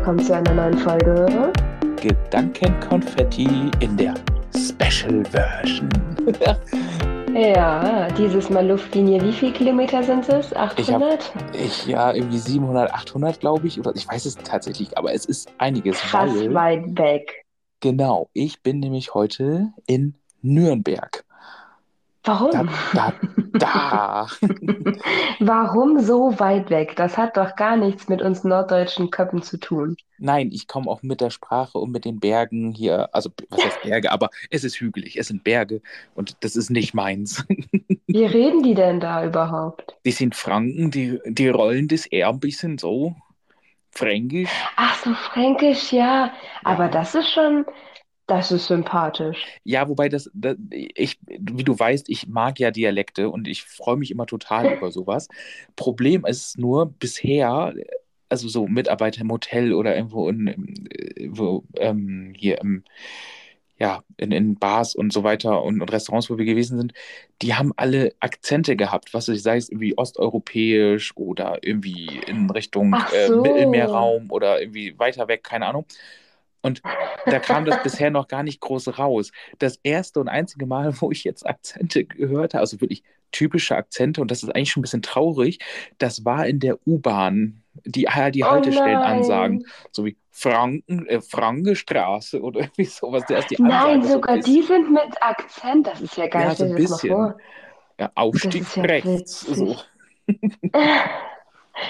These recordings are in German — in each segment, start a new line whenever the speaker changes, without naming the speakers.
Willkommen zu einer neuen Folge.
Gedankenkonfetti in der Special Version.
Ja, dieses Mal Luftlinie, wie viele Kilometer sind es? 800?
ich ja irgendwie 700, 800 glaube ich, oder ich weiß es tatsächlich, aber es ist einiges.
Krass
weil,
weit weg.
Genau, ich bin nämlich heute in Nürnberg.
Warum?
Da, da, da.
Warum so weit weg? Das hat doch gar nichts mit uns norddeutschen Köppen zu tun.
Nein, ich komme auch mit der Sprache und mit den Bergen hier, also was heißt Berge, aber es ist hügelig, es sind Berge und das ist nicht meins.
Wie reden die denn da überhaupt?
Die sind Franken, die, die rollen das eher ein bisschen so fränkisch.
Ach so, Fränkisch, ja. Aber
Ja.
das ist schon, das ist sympathisch.
Ja, wobei das, das, ich, wie du weißt, ich mag ja Dialekte und ich freue mich immer total über sowas. Problem ist nur bisher, also so Mitarbeiter im Hotel oder irgendwo in, äh, wo, ähm, hier im, ja, in, in Bars und so weiter und, und Restaurants, wo wir gewesen sind, die haben alle Akzente gehabt, was ich sei es irgendwie osteuropäisch oder irgendwie in Richtung äh,
so.
Mittelmeerraum oder irgendwie weiter weg, keine Ahnung. Und da kam das bisher noch gar nicht groß raus. Das erste und einzige Mal, wo ich jetzt Akzente gehört habe, also wirklich typische Akzente, und das ist eigentlich schon ein bisschen traurig, das war in der U-Bahn, die, die
Oh
Haltestellenansagen,
nein.
so wie Franken, äh, Frankenstraße oder irgendwie sowas. Da ist die
Nein,
Ansage so ein
sogar
bisschen-
die sind mit Akzent. Das ist ja geil.
Ja, so ein bisschen. Ja, Aufstieg
ja
rechts. So.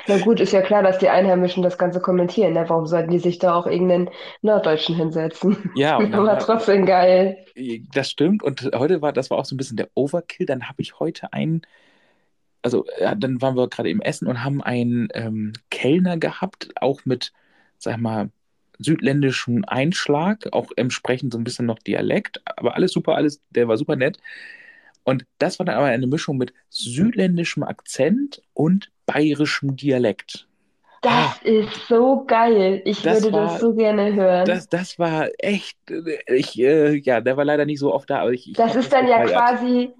Na gut, ist ja klar, dass die Einheimischen das Ganze kommentieren. Ne? Warum sollten die sich da auch irgendeinen Norddeutschen hinsetzen?
Ja, und dann war,
trotzdem geil.
das stimmt. Und heute war, das war auch so ein bisschen der Overkill. Dann habe ich heute einen, also ja, dann waren wir gerade im Essen und haben einen ähm, Kellner gehabt, auch mit, sag mal, südländischem Einschlag, auch entsprechend so ein bisschen noch Dialekt, aber alles super, alles, der war super nett. Und das war dann aber eine Mischung mit südländischem Akzent und bayerischem Dialekt.
Das ist so geil. Ich würde
war-
das so gerne hören.
Das, das war echt, ich, äh, ja, der war leider nicht so oft da, aber ich, ich
Das ist dann ja
gefeiert.
quasi,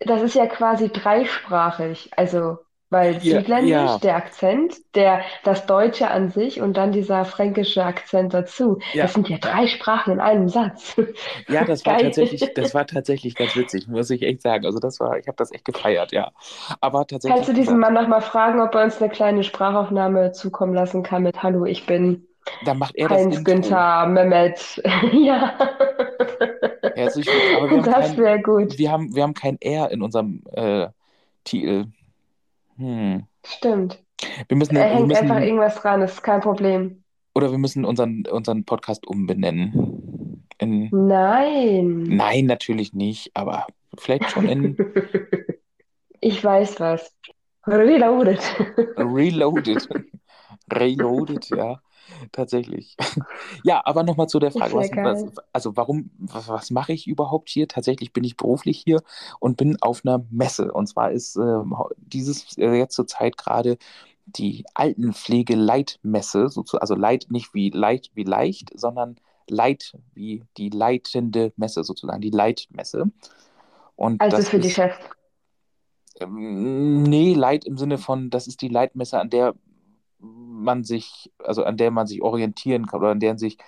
das ist ja quasi dreisprachig. Also, weil
Ja,
Südländisch,
ja.
der Akzent, der, das Deutsche an sich und dann dieser fränkische Akzent dazu.
Ja,
Das sind ja drei Sprachen in einem Satz.
Ja, das war tatsächlich, das war tatsächlich ganz witzig, muss ich echt sagen. Also das war, ich habe das echt gefeiert, ja. Aber tatsächlich,
Kannst du diesen Mann nochmal fragen, ob er uns eine kleine Sprachaufnahme zukommen lassen kann mit Hallo, ich bin
dann macht er das
Heinz
Intro.
Günther Mehmet. Ja,
Herzlich willkommen. Aber wir haben
das
kein,
wäre gut.
wir haben, wir haben kein R in unserem äh, Titel. Hm.
Stimmt.
Wir müssen,
Er
wir
hängt einfach
müssen,
irgendwas dran, ist kein Problem.
oder wir müssen unseren, unseren Podcast umbenennen. In,
Nein.
nein, natürlich nicht, aber vielleicht schon in
Ich weiß was. Reloaded.
Reloaded. Reloaded, ja, tatsächlich. Ja, aber nochmal zu der Frage, was, was, also warum, was, was mache ich überhaupt hier? Tatsächlich bin ich beruflich hier und bin auf einer Messe. Und zwar ist ähm, dieses äh, jetzt zur Zeit gerade die Altenpflege-Leitmesse, also Leit nicht wie leicht wie leicht, sondern Leit wie die leitende Messe, sozusagen, die Leitmesse. Und
Also für die
ist,
Chefs.
ähm, Nee, Leit im Sinne von, das ist die Leitmesse, an der man sich, also an der man sich orientieren kann oder an der sich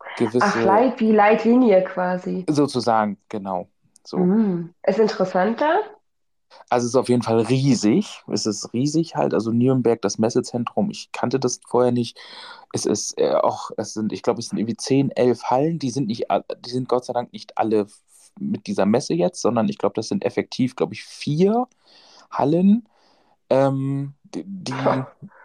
Ach,
gewisse,
Leit wie Leitlinie quasi.
sozusagen, genau, so.
Mhm. Ist interessanter?
Also es ist auf jeden Fall riesig. Es ist riesig halt. Also Nürnberg, das Messezentrum, ich kannte das vorher nicht. Es ist äh, auch, es sind, ich glaube, es sind irgendwie 10, 11 Hallen. Die sind nicht, die sind Gott sei Dank nicht alle mit dieser Messe jetzt, sondern ich glaube, das sind effektiv, glaube ich, vier Hallen, ähm, die, die,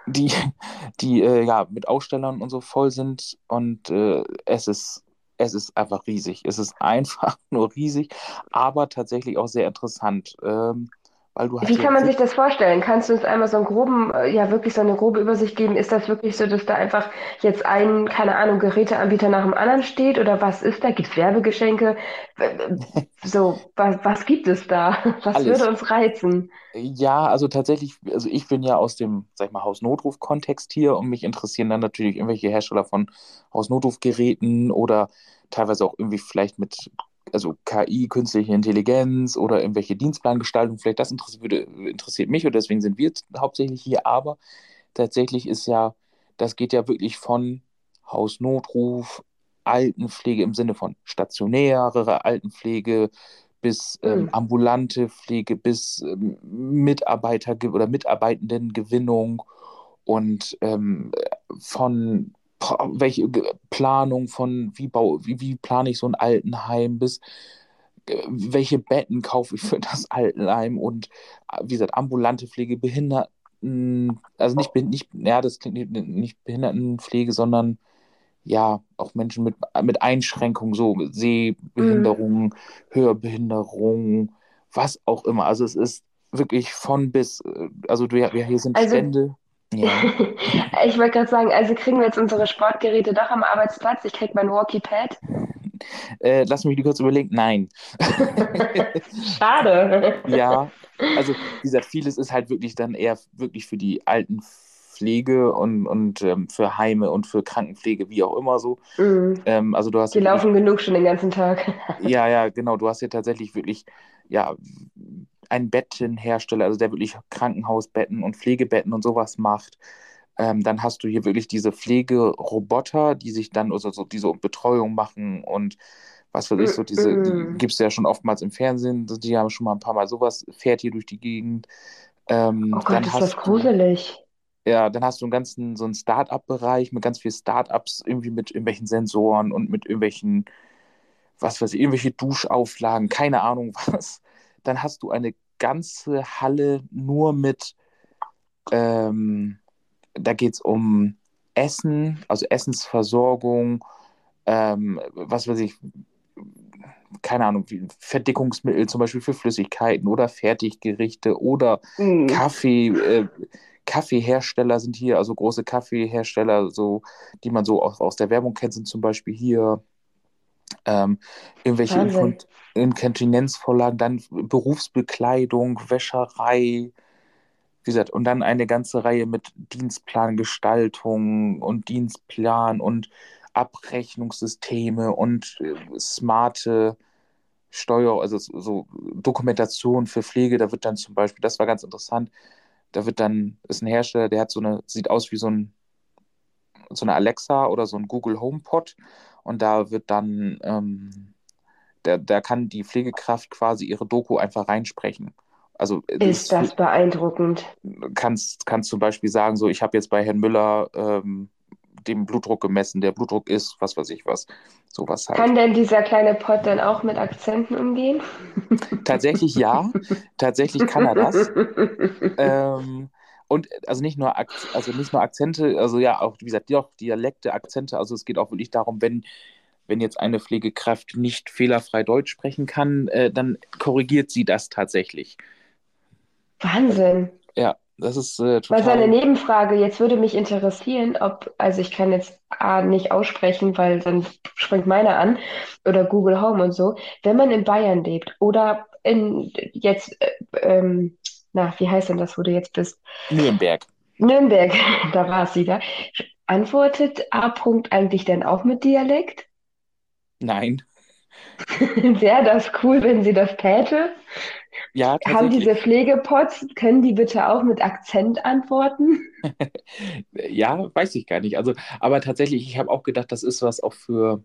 die, die äh, ja mit Ausstellern und so voll sind. Und äh, es ist, es ist einfach riesig. Es ist einfach nur riesig, aber tatsächlich auch sehr interessant. Ähm, weil du halt
Wie kann man sich das vorstellen? Kannst du uns einmal so einen groben, äh, ja wirklich so eine grobe Übersicht geben? Ist das wirklich so, dass da einfach jetzt ein, keine Ahnung, Geräteanbieter nach dem anderen steht? Oder was ist da? Gibt es Werbegeschenke? So, was, was gibt es da? Was
Alles.
würde uns reizen?
Ja, also tatsächlich, also ich bin ja aus dem, sag ich mal, Hausnotruf-Kontext hier und mich interessieren dann natürlich irgendwelche Hersteller von Hausnotrufgeräten oder teilweise auch irgendwie vielleicht mit, also KI, künstliche Intelligenz oder irgendwelche Dienstplangestaltung, vielleicht das interessiert, würde, interessiert mich und deswegen sind wir hauptsächlich hier, aber tatsächlich ist ja das geht ja wirklich von Hausnotruf, Altenpflege im Sinne von stationäre Altenpflege bis ähm,
Hm.
ambulante Pflege, bis ähm, Mitarbeiter oder Mitarbeitendengewinnung und ähm, von welche Planung von wie bau, wie, wie plane ich so ein Altenheim bis äh, welche Betten kaufe ich für das Altenheim und äh, wie gesagt, ambulante Pflege, Behinderten, also nicht, nicht, ja, das klingt nicht, nicht Behindertenpflege, sondern ja, auch Menschen mit, mit Einschränkungen, so
Hm.
Sehbehinderung, Hörbehinderung, was auch immer. Also es ist wirklich von bis, äh, also ja, wir hier sind
Also,
Stände, ja.
ich wollte gerade sagen, also kriegen wir jetzt unsere Sportgeräte doch am Arbeitsplatz. Ich krieg mein Walkie-Pad.
Äh, lass mich kurz überlegen, nein.
Schade.
Ja, also wie gesagt, vieles ist halt wirklich dann eher wirklich für die Altenpflege und, und ähm, für Heime und für Krankenpflege, wie auch immer so.
Hm.
Ähm, also du hast
Die
ja wirklich,
laufen genug schon den ganzen Tag.
ja, ja, genau, du hast ja tatsächlich wirklich, ja, einen Bettenhersteller, also der wirklich Krankenhausbetten und Pflegebetten und sowas macht. Ähm, dann hast du hier wirklich diese Pflegeroboter, die sich dann also so diese Betreuung machen und was weiß ich, so diese, die gibt es ja schon oftmals im Fernsehen, die haben schon mal ein paar Mal sowas, fährt hier durch die Gegend. Ähm,
Oh Gott, ist das
du,
gruselig.
ja, dann hast du einen ganzen, so einen Start-up-Bereich mit ganz vielen Start-ups, irgendwie mit irgendwelchen Sensoren und mit irgendwelchen, was weiß ich, irgendwelche Duschauflagen, keine Ahnung was. Dann hast du eine ganze Halle nur mit, ähm, da geht es um Essen, also Essensversorgung, ähm, was weiß ich, keine Ahnung, Verdickungsmittel zum Beispiel für Flüssigkeiten oder Fertiggerichte oder
Mm.
Kaffee, äh, Kaffeehersteller sind hier, also große Kaffeehersteller, so, die man so aus, aus der Werbung kennt, sind zum Beispiel hier ähm, irgendwelche
Wahnsinn.
Inkontinenzvorlagen, dann Berufsbekleidung, Wäscherei, wie gesagt, und dann eine ganze Reihe mit Dienstplangestaltung und Dienstplan und Abrechnungssysteme und äh, smarte Steuer, also so so Dokumentation für Pflege. Da wird dann zum Beispiel, das war ganz interessant, da wird dann, ist ein Hersteller, der hat so eine, sieht aus wie so ein, so eine Alexa oder so ein Google HomePod und da wird dann, ähm, da, da kann die Pflegekraft quasi ihre Doku einfach reinsprechen. Also
Ist
ist
das beeindruckend.
kannst, kannst zum Beispiel sagen, so, ich habe jetzt bei Herrn Müller ähm, den Blutdruck gemessen, der Blutdruck ist, was weiß ich was, sowas halt.
Kann denn dieser kleine Pott dann auch mit Akzenten umgehen?
Tatsächlich ja, tatsächlich kann er das. Ähm, und also nicht nur, Ak also nicht nur Akzente, also ja, auch, wie gesagt, auch Dialekte, Akzente, also es geht auch wirklich darum, wenn, wenn jetzt eine Pflegekraft nicht fehlerfrei Deutsch sprechen kann, äh, dann korrigiert sie das tatsächlich.
Wahnsinn.
Ja, das ist äh,
Mal so eine
total.
Nebenfrage. Jetzt würde mich interessieren, ob, also ich kann jetzt A nicht aussprechen, weil dann springt meine an, oder Google Home und so. Wenn man in Bayern lebt oder in jetzt, äh, ähm, na, wie heißt denn das, wo du jetzt bist?
Nürnberg.
Nürnberg, da war es wieder. Antwortet A. Punkt eigentlich denn auch mit Dialekt?
Nein.
Wäre das cool, wenn sie das täte?
Ja,
Haben diese. Pflegepots, können die bitte auch mit Akzent antworten?
Ja, weiß ich gar nicht. Also, aber tatsächlich, ich habe auch gedacht, das ist was auch für,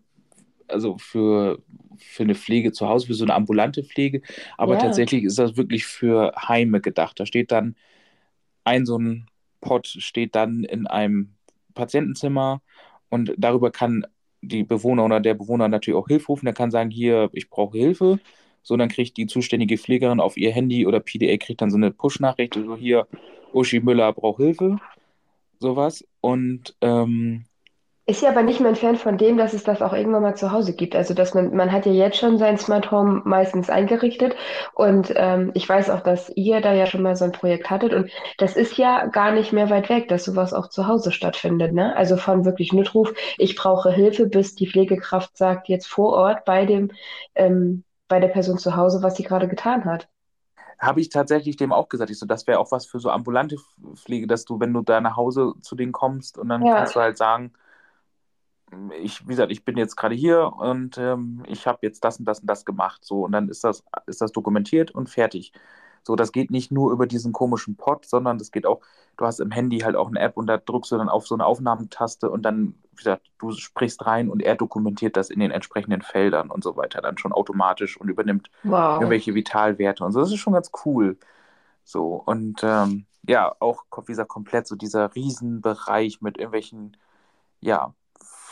also für, für eine Pflege zu Hause, für so eine ambulante Pflege. Aber
Ja,
tatsächlich ist das wirklich für Heime gedacht. Da steht dann ein so ein Pod steht dann in einem Patientenzimmer und darüber kann die Bewohner oder der Bewohner natürlich auch Hilfe rufen. Der kann sagen, hier, ich brauche Hilfe. So, dann kriegt die zuständige Pflegerin auf ihr Handy oder PDA kriegt dann so eine Push-Nachricht, so hier, Uschi Müller braucht Hilfe, sowas. Und ähm,
ist ja aber nicht mehr entfernt von dem, dass es das auch irgendwann mal zu Hause gibt. Also dass man, man hat ja jetzt schon sein Smart Home meistens eingerichtet und ähm, ich weiß auch, dass ihr da ja schon mal so ein Projekt hattet und das ist ja gar nicht mehr weit weg, dass sowas auch zu Hause stattfindet, ne? Also von wirklich Notruf, ich brauche Hilfe, bis die Pflegekraft sagt jetzt vor Ort bei dem, ähm, bei der Person zu Hause, was sie gerade getan hat.
habe ich tatsächlich dem auch gesagt, ich so, das wäre auch was für so ambulante Pflege, dass du, wenn du da nach Hause zu denen kommst und dann
Ja,
kannst du halt sagen, ich, wie gesagt, ich bin jetzt gerade hier und ähm, ich habe jetzt das und das und das gemacht. So, und dann ist das, ist das dokumentiert und fertig. So, das geht nicht nur über diesen komischen Pod, sondern das geht auch, du hast im Handy halt auch eine App und da drückst du dann auf so eine Aufnahmetaste und dann, wie gesagt, du sprichst rein und er dokumentiert das in den entsprechenden Feldern und so weiter dann schon automatisch und übernimmt
Wow.
irgendwelche Vitalwerte und so. Das ist schon ganz cool. So, und ähm, ja, auch, wie gesagt, komplett so dieser Riesenbereich mit irgendwelchen, ja,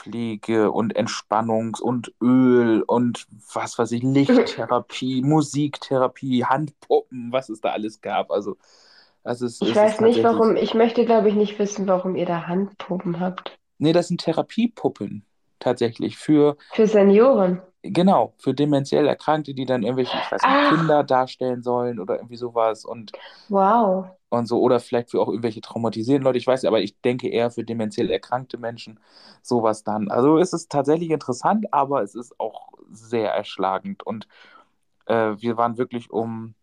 Pflege und Entspannungs- und Öl und was weiß ich, Lichttherapie, Musiktherapie, Handpuppen, was es da alles gab. Also, das ist,
Ich
es
weiß nicht, warum, ich möchte, glaube ich, nicht wissen, warum ihr da Handpuppen habt.
Nee, das sind Therapiepuppen tatsächlich für,
Für Senioren.
genau, für dementiell Erkrankte, die dann irgendwelche, ich weiß nicht,
Ach,
Kinder darstellen sollen oder irgendwie sowas und,
wow.
Und so, oder vielleicht für auch irgendwelche traumatisierten Leute, ich weiß nicht, aber ich denke eher für dementiell erkrankte Menschen sowas dann. Also es ist tatsächlich interessant, aber es ist auch sehr erschlagend und äh, wir waren wirklich um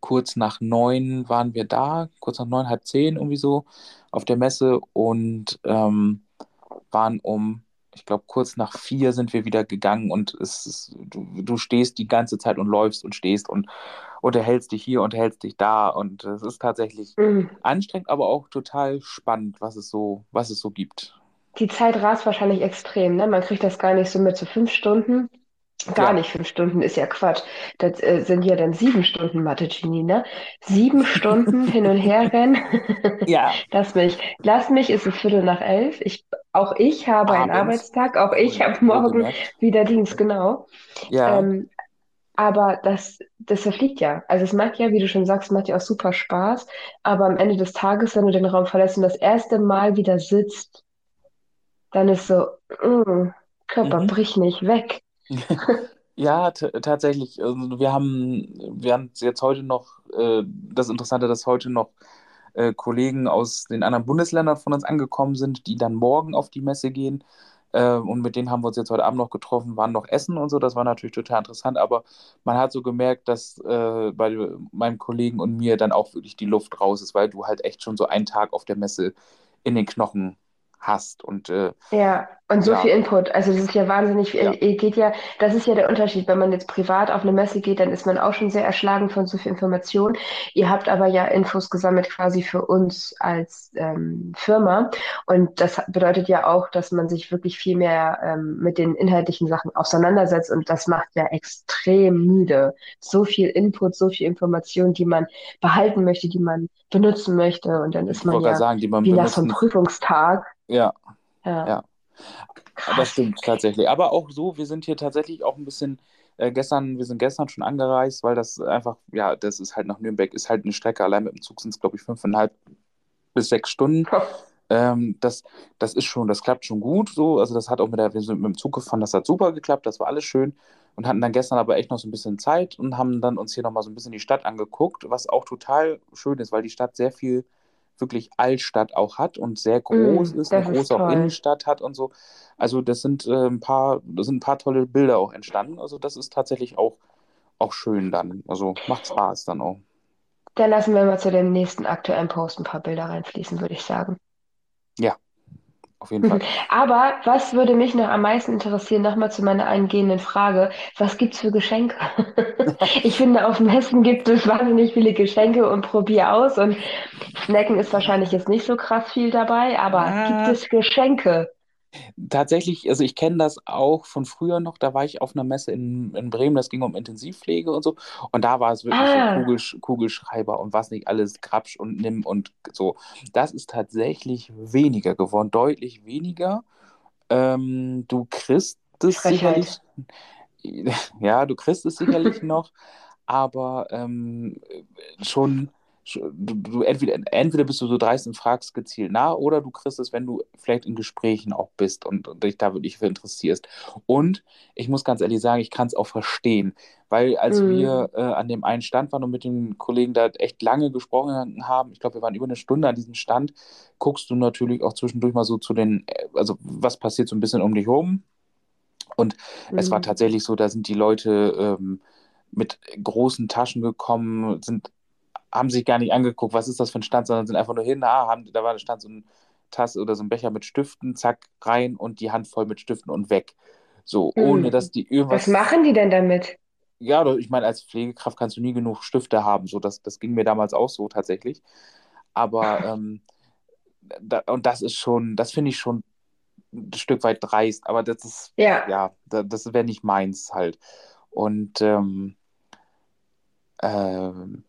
kurz nach neun waren wir da, kurz nach neun, halb zehn irgendwie so auf der Messe und ähm, waren um, ich glaube, kurz nach vier sind wir wieder gegangen und es ist, du, du stehst die ganze Zeit und läufst und stehst und unterhältst dich hier, unterhältst dich da und es ist tatsächlich
Mhm.
anstrengend, aber auch total spannend, was es so, was es so gibt.
Die Zeit rast wahrscheinlich extrem, ne? Man kriegt das gar nicht so mit, so fünf Stunden. Gar
Ja,
nicht fünf Stunden ist ja Quatsch. Das äh, sind ja dann sieben Stunden Mathe-Genie, ne? Sieben Stunden hin und her rennen.
ja,
Lass mich, lass mich, es ist Viertel nach elf. Ich, auch ich habe einen
abends,
Arbeitstag, auch ich habe morgen wieder Dienst, genau.
Ja,
Ähm, aber das, das verfliegt ja. Also es macht ja, wie du schon sagst, macht ja auch super Spaß. Aber am Ende des Tages, wenn du den Raum verlässt und das erste Mal wieder sitzt, dann ist so, mm, Körper,
mhm.
brich nicht weg.
Ja, tatsächlich. Also wir haben, wir haben jetzt heute noch, äh, das Interessante, dass heute noch äh, Kollegen aus den anderen Bundesländern von uns angekommen sind, die dann morgen auf die Messe gehen. Äh, und mit denen haben wir uns jetzt heute Abend noch getroffen, waren noch essen und so. Das war natürlich total interessant. Aber man hat so gemerkt, dass äh, bei meinem Kollegen und mir dann auch wirklich die Luft raus ist, weil du halt echt schon so einen Tag auf der Messe in den Knochen hast. Und äh,
Ja, und so viel
ja,
Input. Also das ist ja wahnsinnig,
ja,
äh, geht ja, das ist ja der Unterschied. Wenn man jetzt privat auf eine Messe geht, dann ist man auch schon sehr erschlagen von so viel Information. Ihr habt aber ja Infos gesammelt quasi für uns als ähm, Firma. Und das bedeutet ja auch, dass man sich wirklich viel mehr ähm, mit den inhaltlichen Sachen auseinandersetzt. Und das macht ja extrem müde. So viel Input, so viel Information, die man behalten möchte, die man benutzen möchte. Und dann ist man ja
sagen, die man
wie nach so einem
benutzen.
Prüfungstag.
Ja,
Ja,
ja. Das
krass.
stimmt tatsächlich. Aber auch so, wir sind hier tatsächlich auch ein bisschen äh, gestern, wir sind gestern schon angereist, weil das einfach, ja, das ist halt nach Nürnberg, ist halt eine Strecke. Allein mit dem Zug sind es, glaube ich, fünfeinhalb bis sechs Stunden. Ähm, das, das ist schon, das klappt schon gut so. Also das hat auch mit der, wir sind mit dem Zug gefahren, das hat super geklappt, das war alles schön. Und hatten dann gestern aber echt noch so ein bisschen Zeit und haben dann uns hier nochmal so ein bisschen die Stadt angeguckt, was auch total schön ist, weil die Stadt sehr viel wirklich Altstadt auch hat und sehr groß
Mm,
ist, eine große auch. Innenstadt hat und so. Also das sind äh, ein paar, das sind ein paar tolle Bilder auch entstanden. Also das ist tatsächlich auch, auch schön dann. Also macht Spaß dann auch.
Dann lassen wir mal zu dem nächsten aktuellen Post ein paar Bilder reinfließen, würde ich sagen.
Ja, auf jeden Fall.
Aber was würde mich noch am meisten interessieren, nochmal zu meiner eingehenden Frage, was gibt's für Geschenke? Ich finde, auf Messen gibt es wahnsinnig viele Geschenke und probier aus und Snacken ist wahrscheinlich jetzt nicht so krass viel dabei, aber gibt
Ah,
es Geschenke?
Tatsächlich, also ich kenne das auch von früher noch, da war ich auf einer Messe in, in Bremen, das ging um Intensivpflege und so. Und da war es wirklich so
Ah,
Kugelsch Kugelschreiber und was nicht alles, Grabsch und Nimm und so. Das ist tatsächlich weniger geworden, deutlich weniger. Ähm, du kriegst es
Frechheit.
sicherlich, ja, du kriegst es sicherlich noch, aber ähm, schon du, du entweder, entweder bist du so dreist und fragst gezielt nach, oder du kriegst es, wenn du vielleicht in Gesprächen auch bist und, und dich da wirklich für interessierst. Und ich muss ganz ehrlich sagen, ich kann es auch verstehen, weil als
Mm,
wir äh, an dem einen Stand waren und mit den Kollegen da echt lange gesprochen haben, ich glaube, wir waren über eine Stunde an diesem Stand, guckst du natürlich auch zwischendurch mal so zu den, äh, also was passiert so ein bisschen um dich herum. Und es war
mm.
tatsächlich so, da sind die Leute ähm, mit großen Taschen gekommen, sind, haben sich gar nicht angeguckt, was ist das für ein Stand, sondern sind einfach nur hin, ah, haben, da war da stand so ein Tasse oder so ein Becher mit Stiften, zack, rein und die Hand voll mit Stiften und weg. So, ohne
Mm.
dass die
Was
irgendwas
machen die denn damit?
ja, ich meine, als Pflegekraft kannst du nie genug Stifte haben. So, das, das ging mir damals auch so tatsächlich. Aber ähm, da, und das ist schon, das finde ich schon ein Stück weit dreist, aber das ist,
Ja.
ja, da- das wäre nicht meins halt. Und, ähm, ähm,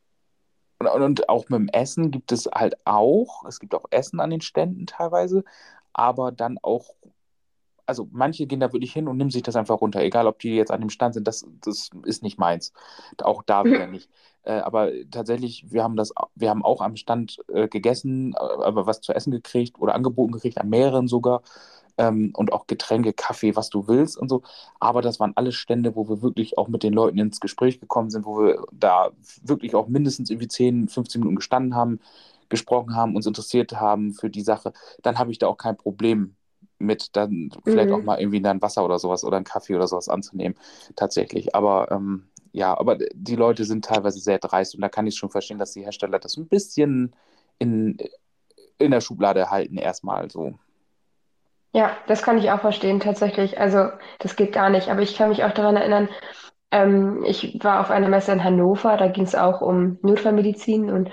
und, und auch mit dem Essen gibt es halt auch, es gibt auch Essen an den Ständen teilweise, aber dann auch, also manche gehen da wirklich hin und nehmen sich das einfach runter, egal ob die jetzt an dem Stand sind, das, das ist nicht meins. Auch da wieder nicht. Äh, aber tatsächlich, wir haben das, wir haben auch am Stand äh, gegessen, äh, aber was zu essen gekriegt oder angeboten gekriegt, an mehreren sogar. Ähm, und auch Getränke, Kaffee, was du willst und so. Aber das waren alles Stände, wo wir wirklich auch mit den Leuten ins Gespräch gekommen sind, wo wir da wirklich auch mindestens irgendwie 10, 15 Minuten gestanden haben, gesprochen haben, uns interessiert haben für die Sache. Dann habe ich da auch kein Problem mit, dann vielleicht auch
Mhm.
mal irgendwie ein Wasser oder sowas oder einen Kaffee oder sowas anzunehmen, tatsächlich. Aber ähm, ja, aber die Leute sind teilweise sehr dreist und da kann ich schon verstehen, dass die Hersteller das ein bisschen in, in der Schublade halten, erstmal so.
Ja, das kann ich auch verstehen, tatsächlich. Also, das geht gar nicht. Aber ich kann mich auch daran erinnern, ähm, ich war auf einer Messe in Hannover, da ging es auch um Notfallmedizin und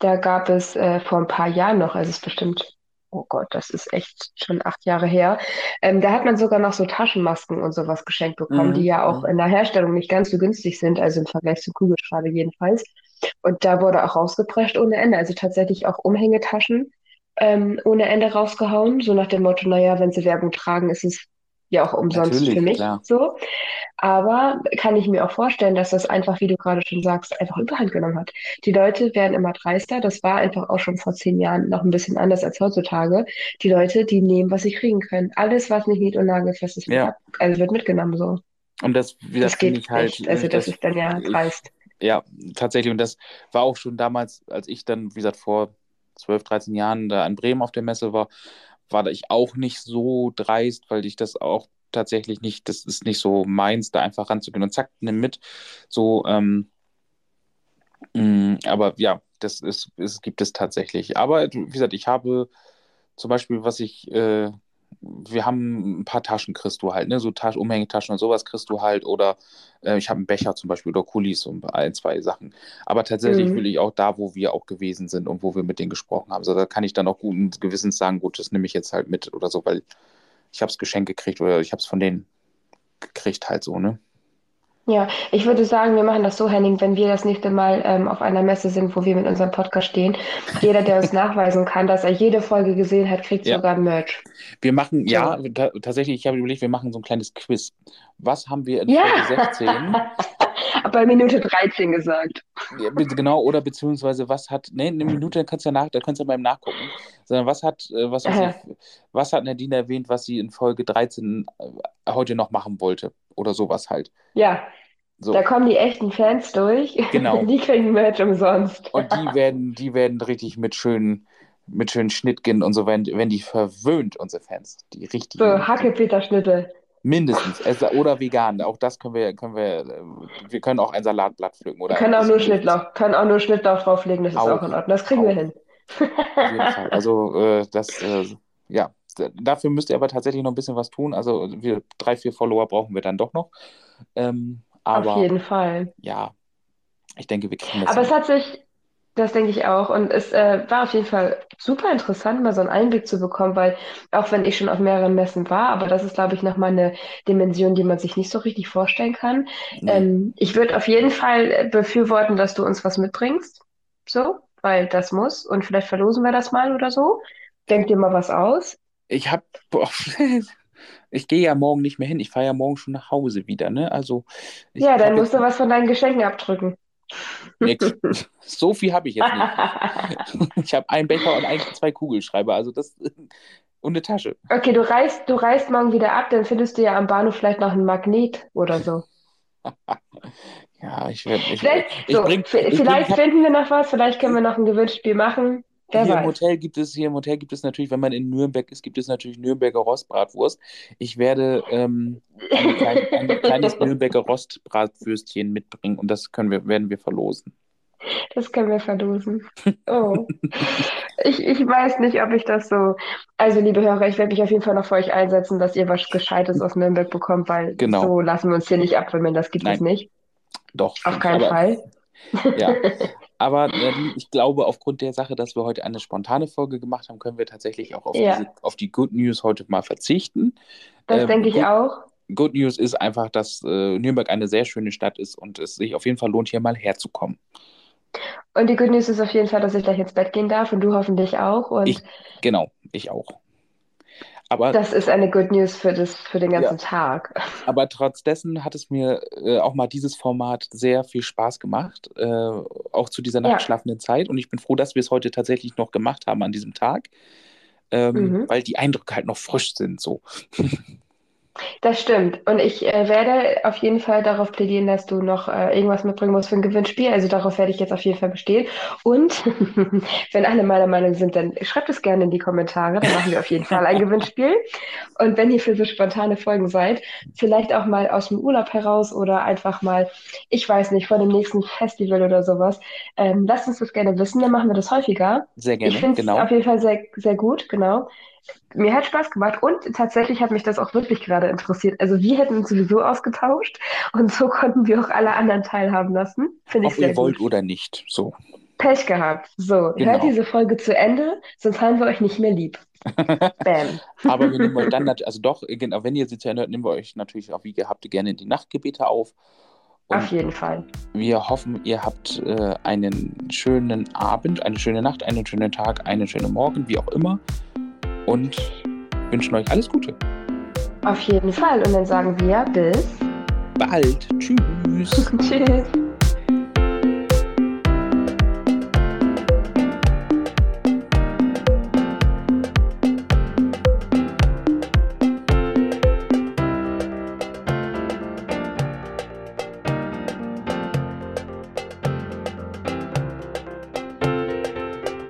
da gab es äh, vor ein paar Jahren noch, also es ist bestimmt, oh Gott, das ist echt schon acht Jahre her, ähm, da hat man sogar noch so Taschenmasken und sowas geschenkt bekommen, die
Mhm,
ja auch
mhm.
in der Herstellung nicht ganz so günstig sind, also im Vergleich zu Kugelschreiber jedenfalls. Und da wurde auch rausgeprescht ohne Ende, also tatsächlich auch Umhängetaschen ähm, ohne Ende rausgehauen, so nach dem Motto, naja, wenn sie Werbung tragen, ist es ja auch umsonst für
Natürlich,
mich
klar.
so. Aber kann ich mir auch vorstellen, dass das einfach, wie du gerade schon sagst, einfach Überhand genommen hat. Die Leute werden immer dreister. Das war einfach auch schon vor zehn Jahren noch ein bisschen anders als heutzutage. Die Leute, die nehmen, was sie kriegen können. Alles, was nicht nied- und nagelfest ist, wird
Ja.
also wird mitgenommen so.
Und das,
Das
finde
geht
ich halt,
nicht. Also das
das,
ist dann ja
ich,
dreist.
ja, tatsächlich. Und das war auch schon damals, als ich dann, wie gesagt, vor 12, 13 Jahren da in Bremen auf der Messe war, war ich auch nicht so dreist, weil ich das auch tatsächlich nicht, das ist nicht so meins, da einfach ranzugehen und zack, nimm mit. So, ähm, mh, aber ja, das ist, es gibt es tatsächlich. Aber wie gesagt, ich habe zum Beispiel, was ich, äh, wir haben ein paar Taschen kriegst du halt, ne? So Taschen, Umhängetaschen und sowas kriegst du halt. Oder äh, ich habe einen Becher zum Beispiel oder Kulis und ein, zwei Sachen. Aber tatsächlich will
Mhm.
ich auch da, wo wir auch gewesen sind und wo wir mit denen gesprochen haben. Also da kann ich dann auch guten Gewissens sagen, gut, das nehme ich jetzt halt mit oder so, weil ich habe es geschenkt gekriegt oder ich habe es von denen gekriegt halt so, ne?
Ja, ich würde sagen, wir machen das so, Henning, wenn wir das nächste Mal ähm, auf einer Messe sind, wo wir mit unserem Podcast stehen. Jeder, der uns nachweisen kann, dass er jede Folge gesehen hat, kriegt
Ja.
sogar Merch.
Wir machen, ja, ta tatsächlich, ich habe überlegt, wir machen so ein kleines Quiz. Was haben wir in
Ja,
Folge 16?
bei Minute 13 gesagt.
Ja, genau, oder beziehungsweise was hat, ne, eine Minute, kannst du ja nach, da kannst du ja beim Nachgucken, sondern was hat, äh, was
Äh,
ich, was hat Nadine erwähnt, was sie in Folge 13 äh, heute noch machen wollte oder sowas halt.
Ja, da
So,
kommen die echten Fans durch.
genau.
Die kriegen Merch umsonst.
Und die werden, die werden richtig mit schönen, mit schönen Schnittgen und so, wenn, wenn die verwöhnt, unsere Fans. Die
So,
richtigen,
Hacke-Peter-Schnitte.
mindestens. Es, oder vegan, auch das können wir, können wir, wir können auch ein Salatblatt pflücken
Wir
oder
können
ein
auch nur. Schnittlauch, können auch nur Schnittlauch drauflegen, das ist auch in
Auch,
Ordnung. Das kriegen wir
auch.
hin.
Auf jeden Fall. Also äh, das, äh, ja, dafür müsst ihr aber tatsächlich noch ein bisschen was tun. Also wir drei, vier Follower brauchen wir dann doch noch. Ähm,
Auf
aber
jeden Fall.
ja, ich denke, wir kriegen das
Aber es
hin.
hat sich, das denke ich auch, und es äh, war auf jeden Fall super interessant, mal so einen Einblick zu bekommen, weil auch wenn ich schon auf mehreren Messen war, aber das ist, glaube ich, nochmal eine Dimension, die man sich nicht so richtig vorstellen kann.
Nee.
Ähm, ich würde auf jeden Fall befürworten, dass du uns was mitbringst, so, weil das muss und vielleicht verlosen wir das mal oder so. Denk dir mal was aus.
Ich habe, ich gehe ja morgen nicht mehr hin. Ich fahre ja morgen schon nach Hause wieder, ne? Also
Ja, dann musst du was von deinen Geschenken abdrücken.
nix. So viel habe ich jetzt nicht. Ich habe einen Becher und ein, zwei Kugelschreiber. Also das und eine Tasche.
Okay, du reist, du reist morgen wieder ab, dann findest du ja am Bahnhof vielleicht noch einen Magnet oder so.
Ja, ich werde, ich,
Vielleicht,
ich
so,
bring, ich bring,
vielleicht
ich habe
finden wir noch was, vielleicht können wir noch ein Gewinnspiel machen. Wer
Hier im. Hotel gibt es, hier im Hotel gibt es natürlich, wenn man in Nürnberg ist, gibt es natürlich Nürnberger Rostbratwurst. Ich werde ähm, ein, klein, ein kleines Nürnberger Rostbratwürstchen mitbringen und das können wir, werden wir verlosen.
Das können wir verlosen. Oh. Ich, ich weiß nicht, ob ich das so. Also, liebe Hörer, ich werde mich auf jeden Fall noch für euch einsetzen, dass ihr was Gescheites aus Nürnberg bekommt, weil
Genau.
so lassen wir uns hier nicht abwimmeln, das gibt es
Nein.
nicht.
Doch.
Auf keinen
aber,
Fall.
Ja, aber ähm, ich glaube, aufgrund der Sache, dass wir heute eine spontane Folge gemacht haben, können wir tatsächlich auch auf,
Ja.
diese, auf die Good News heute mal verzichten.
Das
Ähm,
denke ich
gut.
auch.
Good News ist einfach, dass äh, Nürnberg eine sehr schöne Stadt ist und es sich auf jeden Fall lohnt, hier mal herzukommen.
Und die Good News ist auf jeden Fall, dass ich gleich ins Bett gehen darf und du hoffentlich auch. Und
Ich, genau, ich auch. Aber,
das ist eine Good News für das, für den ganzen
Ja.
Tag.
aber trotz dessen hat es mir äh, auch mal dieses Format sehr viel Spaß gemacht, äh, auch zu dieser
Ja.
nachtschlafenden Zeit. Und ich bin froh, dass wir es heute tatsächlich noch gemacht haben an diesem Tag, ähm,
Mhm.
weil die Eindrücke halt noch frisch sind. So.
Das stimmt. Und ich äh, werde auf jeden Fall darauf plädieren, dass du noch äh, irgendwas mitbringen musst für ein Gewinnspiel. Also darauf werde ich jetzt auf jeden Fall bestehen. Und wenn alle meiner Meinung sind, dann schreibt es gerne in die Kommentare. Dann machen wir auf jeden Fall ein Gewinnspiel. Und wenn ihr für so spontane Folgen seid, vielleicht auch mal aus dem Urlaub heraus oder einfach mal, ich weiß nicht, vor dem nächsten Festival oder sowas, ähm, lasst uns das gerne wissen. Dann machen wir das häufiger.
Sehr
Ich
gerne,
finde es
genau.
auf jeden Fall sehr, sehr gut, genau. Mir hat Spaß gemacht und tatsächlich hat mich das auch wirklich gerade interessiert. Also wir hätten uns sowieso ausgetauscht und so konnten wir auch alle anderen teilhaben lassen. Finde ich
Ob
sehr
ihr wollt
gut.
oder nicht. So.
Pech gehabt. So,
Genau.
hört diese Folge zu Ende, sonst haben wir euch nicht mehr lieb. Bam.
Aber wir nehmen euch dann, nat- also doch, genau, wenn ihr sie zu Ende hört, nehmen wir euch natürlich auch wie gehabt gerne in die Nachtgebete auf.
Auf
Und
jeden Fall.
wir hoffen, ihr habt äh, einen schönen Abend, eine schöne Nacht, einen schönen Tag, einen schönen Morgen, wie auch immer. Und wünschen euch alles Gute.
Auf jeden Fall. Und dann sagen wir bis
Bald. Tschüss.
Tschüss.